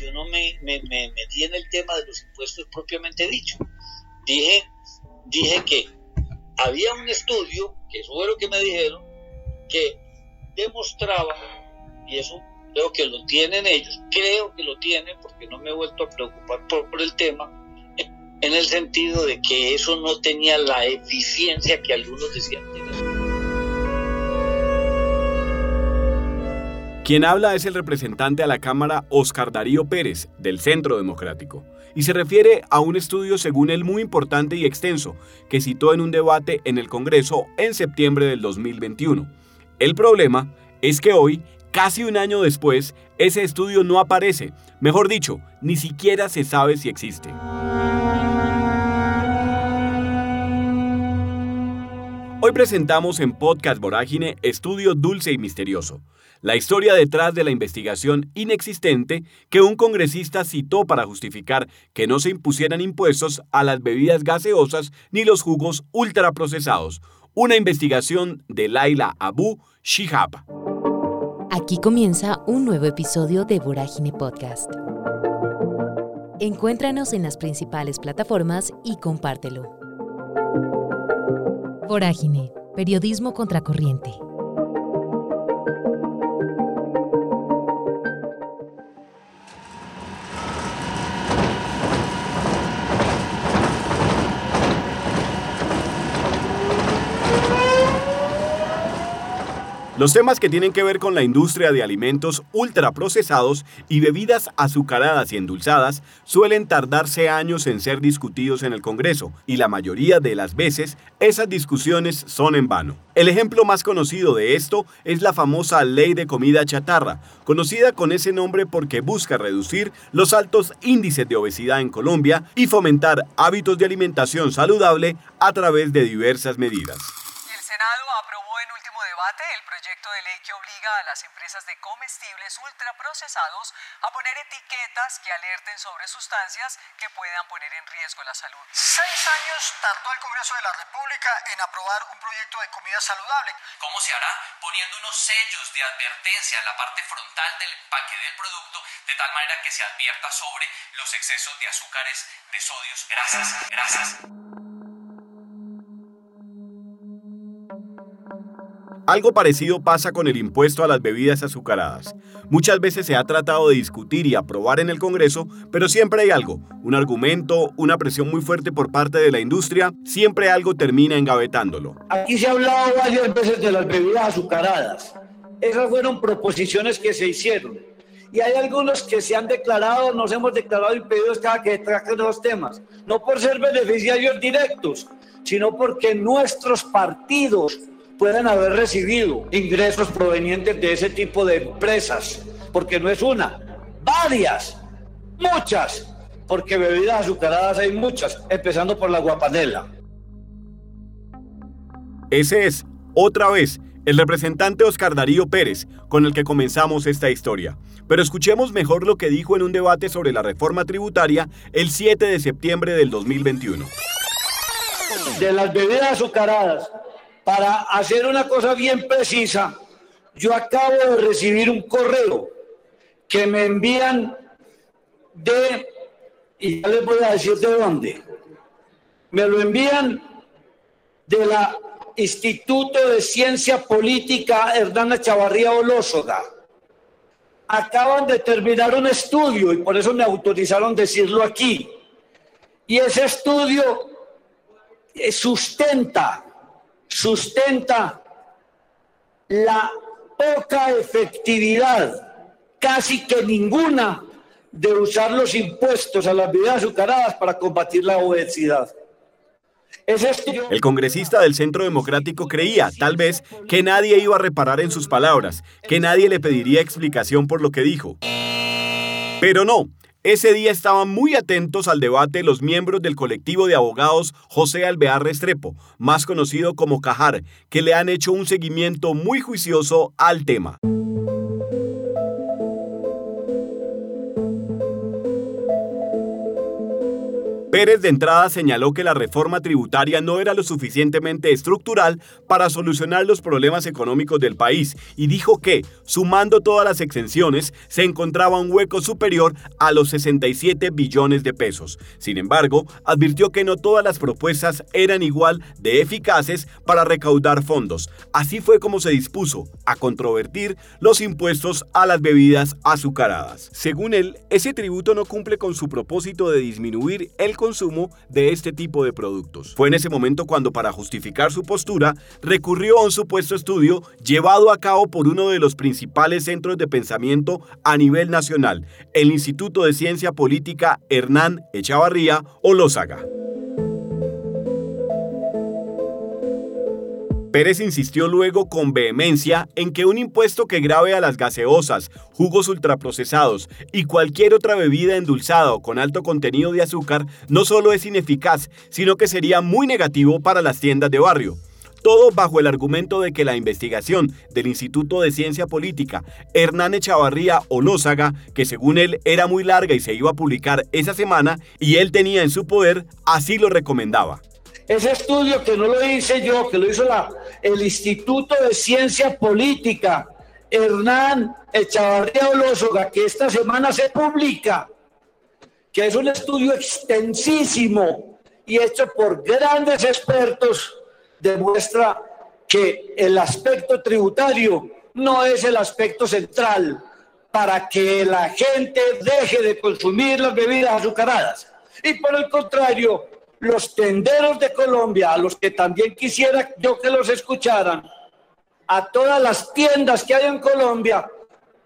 yo no me, me, me, metí en el tema de los impuestos propiamente dicho. Dije, dije que había un estudio, que eso fue lo que me dijeron, que demostraba, y eso creo que lo tienen ellos, creo que lo tienen porque no me he vuelto a preocupar por, el tema, en el sentido de que eso no tenía la eficiencia que algunos decían tener. Quien habla es el representante a la Cámara Oscar Darío Pérez, del Centro Democrático, y se refiere a un estudio según él muy importante y extenso que citó en un debate en el Congreso en septiembre del 2021. El problema es que hoy, casi un año después, ese estudio no aparece, mejor dicho, ni siquiera se sabe si existe. Hoy presentamos en Podcast Vorágine Estudio Dulce y Misterioso, la historia detrás de la investigación inexistente que un congresista citó para justificar que no se impusieran impuestos a las bebidas gaseosas ni los jugos ultraprocesados. Una investigación de Laila Abu Shihab. Aquí comienza un nuevo episodio de Vorágine Podcast. Encuéntranos en las principales plataformas y compártelo. Vorágine, periodismo contracorriente. Los temas que tienen que ver con la industria de alimentos ultraprocesados y bebidas azucaradas y endulzadas suelen tardarse años en ser discutidos en el Congreso y la mayoría de las veces esas discusiones son en vano. El ejemplo más conocido de esto es la famosa Ley de Comida Chatarra, conocida con ese nombre porque busca reducir los altos índices de obesidad en Colombia y fomentar hábitos de alimentación saludable a través de diversas medidas el proyecto de ley que obliga a las empresas de comestibles ultraprocesados a poner etiquetas que alerten sobre sustancias que puedan poner en riesgo la salud. Seis años tardó el Congreso de la República en aprobar un proyecto de comida saludable. ¿Cómo se hará? Poniendo unos sellos de advertencia en la parte frontal del empaque del producto, de tal manera que se advierta sobre los excesos de azúcares, de sodios, grasas, grasas. Algo parecido pasa con el impuesto a las bebidas azucaradas. Muchas veces se ha tratado de discutir y aprobar en el Congreso, pero siempre hay algo, un argumento, una presión muy fuerte por parte de la industria, siempre algo termina engavetándolo. Aquí se ha hablado varias veces de las bebidas azucaradas. Esas fueron proposiciones que se hicieron. Y hay algunos que se han declarado, nos hemos declarado impedidos cada que traten los temas, no por ser beneficiarios directos, sino porque nuestros partidos pueden haber recibido ingresos provenientes de ese tipo de empresas, porque no es una, varias, muchas, porque bebidas azucaradas hay muchas, empezando por la guapanela. Ese es, otra vez, el representante Oscar Darío Pérez, con el que comenzamos esta historia. Pero escuchemos mejor lo que dijo en un debate sobre la reforma tributaria el 7 de septiembre del 2021. De las bebidas azucaradas, para hacer una cosa bien precisa, yo acabo de recibir un correo que me envían de, y ya les voy a decir de dónde, me lo envían de la Instituto de Ciencia Política Hernán Chavarría Olósoga. Acaban de terminar un estudio y por eso me autorizaron decirlo aquí. Y ese estudio eh, sustenta sustenta la poca efectividad, casi que ninguna, de usar los impuestos a las bebidas azucaradas para combatir la obesidad. El congresista del Centro Democrático creía, tal vez, que nadie iba a reparar en sus palabras, que nadie le pediría explicación por lo que dijo. Pero no, ese día estaban muy atentos al debate los miembros del colectivo de abogados José Alvear Restrepo, más conocido como Cajar, que le han hecho un seguimiento muy juicioso al tema. Pérez de entrada señaló que la reforma tributaria no era lo suficientemente estructural para solucionar los problemas económicos del país y dijo que, sumando todas las exenciones, se encontraba un hueco superior a los 67 billones de pesos. Sin embargo, advirtió que no todas las propuestas eran igual de eficaces para recaudar fondos. Así fue como se dispuso a controvertir los impuestos a las bebidas azucaradas. Según él, ese tributo no cumple con su propósito de disminuir el consumo de este tipo de productos. Fue en ese momento cuando para justificar su postura recurrió a un supuesto estudio llevado a cabo por uno de los principales centros de pensamiento a nivel nacional, el Instituto de Ciencia Política Hernán Echavarría Olózaga. Pérez insistió luego con vehemencia en que un impuesto que grave a las gaseosas, jugos ultraprocesados y cualquier otra bebida endulzada o con alto contenido de azúcar no solo es ineficaz, sino que sería muy negativo para las tiendas de barrio. Todo bajo el argumento de que la investigación del Instituto de Ciencia Política Hernán Echavarría Olózaga, que según él era muy larga y se iba a publicar esa semana, y él tenía en su poder, así lo recomendaba. Ese estudio que no lo hice yo, que lo hizo la, el Instituto de Ciencia Política, Hernán Echavarría Olózoga, que esta semana se publica, que es un estudio extensísimo y hecho por grandes expertos, demuestra que el aspecto tributario no es el aspecto central para que la gente deje de consumir las bebidas azucaradas. Y por el contrario, los tenderos de Colombia, a los que también quisiera yo que los escucharan, a todas las tiendas que hay en Colombia,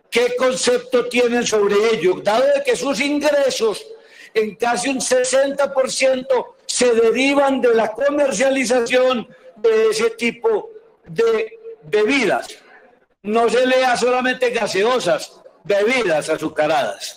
qué concepto tienen sobre ello, dado de que sus ingresos en casi un 60% se derivan de la comercialización de ese tipo de bebidas. No se lea solamente gaseosas, bebidas azucaradas.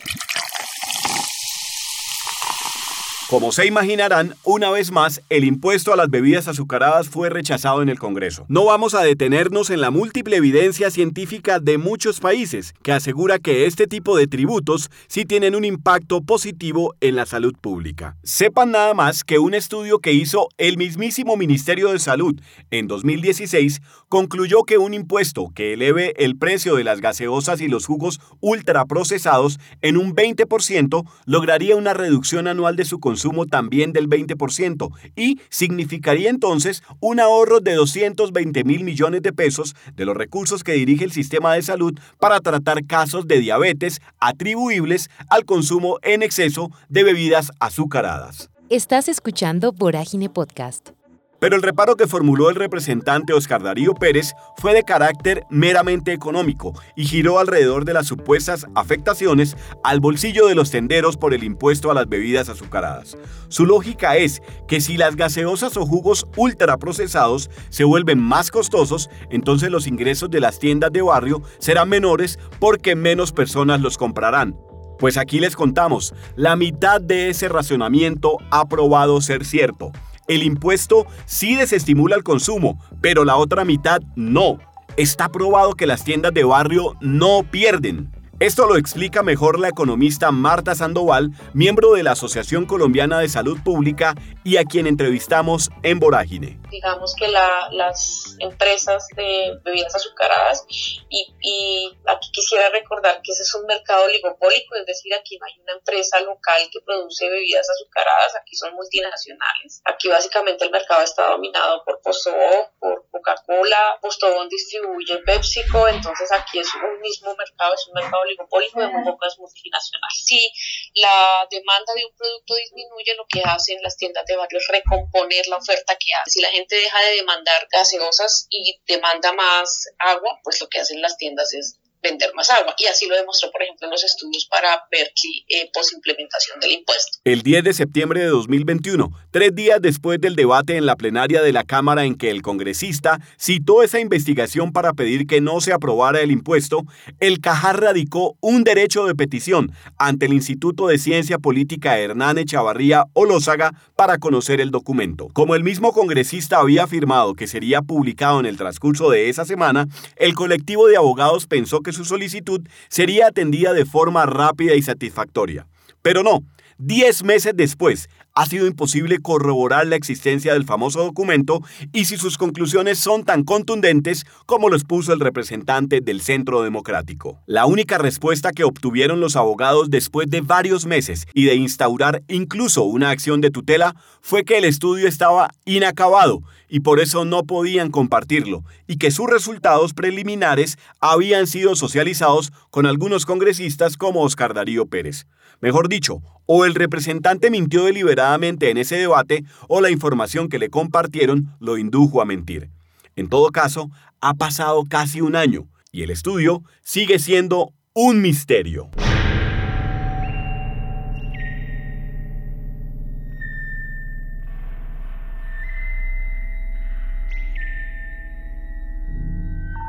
Como se imaginarán, una vez más, el impuesto a las bebidas azucaradas fue rechazado en el Congreso. No vamos a detenernos en la múltiple evidencia científica de muchos países que asegura que este tipo de tributos sí tienen un impacto positivo en la salud pública. Sepan nada más que un estudio que hizo el mismísimo Ministerio de Salud en 2016 concluyó que un impuesto que eleve el precio de las gaseosas y los jugos ultraprocesados en un 20% lograría una reducción anual de su consumo consumo también del 20% y significaría entonces un ahorro de 220 mil millones de pesos de los recursos que dirige el sistema de salud para tratar casos de diabetes atribuibles al consumo en exceso de bebidas azucaradas. Estás escuchando Vorágine Podcast. Pero el reparo que formuló el representante Oscar Darío Pérez fue de carácter meramente económico y giró alrededor de las supuestas afectaciones al bolsillo de los tenderos por el impuesto a las bebidas azucaradas. Su lógica es que si las gaseosas o jugos ultraprocesados se vuelven más costosos, entonces los ingresos de las tiendas de barrio serán menores porque menos personas los comprarán. Pues aquí les contamos, la mitad de ese racionamiento ha probado ser cierto. El impuesto sí desestimula el consumo, pero la otra mitad no. Está probado que las tiendas de barrio no pierden. Esto lo explica mejor la economista Marta Sandoval, miembro de la Asociación Colombiana de Salud Pública y a quien entrevistamos en Vorágine. Digamos que las empresas de bebidas azucaradas y, aquí quisiera recordar que ese es un mercado oligopólico, es decir, aquí no hay una empresa local que produce bebidas azucaradas, aquí son multinacionales. Aquí básicamente el mercado está dominado por Postobón, por Coca-Cola, Postobón distribuye PepsiCo, entonces aquí es un mismo mercado, es un mercado oligopólico de muy pocas multinacionales. Si la demanda de un producto disminuye, lo que hacen las tiendas de barrio es recomponer la oferta que hace. Si la gente deja de demandar gaseosas y demanda más agua, pues lo que hacen las tiendas es vender más agua. Y así lo demostró, por ejemplo, en los estudios para Berkeley eh, posimplementación del impuesto. El 10 de septiembre de 2021, tres días después del debate en la plenaria de la Cámara en que el congresista citó esa investigación para pedir que no se aprobara el impuesto, el Cajar radicó un derecho de petición ante el Instituto de Ciencia Política Hernán Echavarría Olózaga para conocer el documento. Como el mismo congresista había afirmado que sería publicado en el transcurso de esa semana, el colectivo de abogados pensó que su solicitud sería atendida de forma rápida y satisfactoria. Pero no, diez meses después, ha sido imposible corroborar la existencia del famoso documento y si sus conclusiones son tan contundentes como los puso el representante del Centro Democrático. La única respuesta que obtuvieron los abogados después de varios meses y de instaurar incluso una acción de tutela fue que el estudio estaba inacabado y por eso no podían compartirlo, y que sus resultados preliminares habían sido socializados con algunos congresistas como Oscar Darío Pérez. Mejor dicho, o el representante mintió deliberadamente en ese debate o la información que le compartieron lo indujo a mentir. En todo caso, ha pasado casi un año y el estudio sigue siendo un misterio.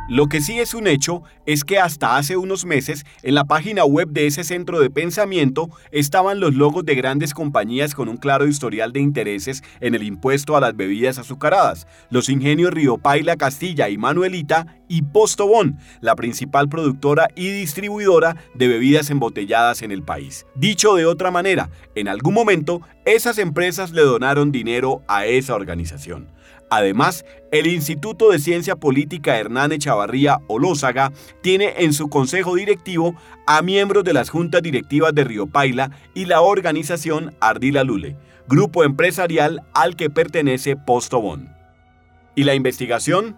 Lo que sí es un hecho es que hasta hace unos meses en la página web de ese centro de pensamiento estaban los logos de grandes compañías con un claro historial de intereses en el impuesto a las bebidas azucaradas, los ingenios Río Paila Castilla y Manuelita y Postobón, la principal productora y distribuidora de bebidas embotelladas en el país. Dicho de otra manera, en algún momento esas empresas le donaron dinero a esa organización. Además, el Instituto de Ciencia Política Hernán Echavarría Olózaga tiene en su consejo directivo a miembros de las juntas directivas de Río Paila y la organización Ardila Lule, grupo empresarial al que pertenece Postobón. ¿Y la investigación?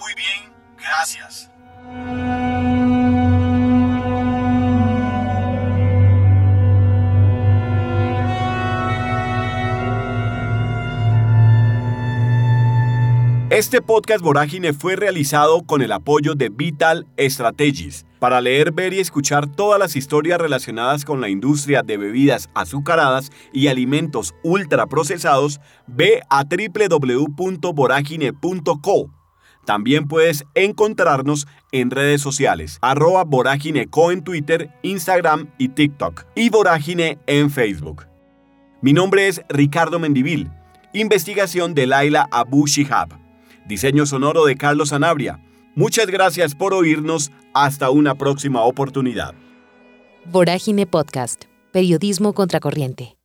Muy bien, gracias. Este podcast Vorágine fue realizado con el apoyo de Vital Strategies. Para leer, ver y escuchar todas las historias relacionadas con la industria de bebidas azucaradas y alimentos ultraprocesados, ve a www.voragine.co. También puedes encontrarnos en redes sociales, arroba Vorágineco en Twitter, Instagram y TikTok, y Vorágine en Facebook. Mi nombre es Ricardo Mendivil, investigación de Laila Abu Shihab. Diseño sonoro de Carlos Sanabria. Muchas gracias por oírnos. Hasta una próxima oportunidad. Vorágine Podcast. Periodismo contracorriente.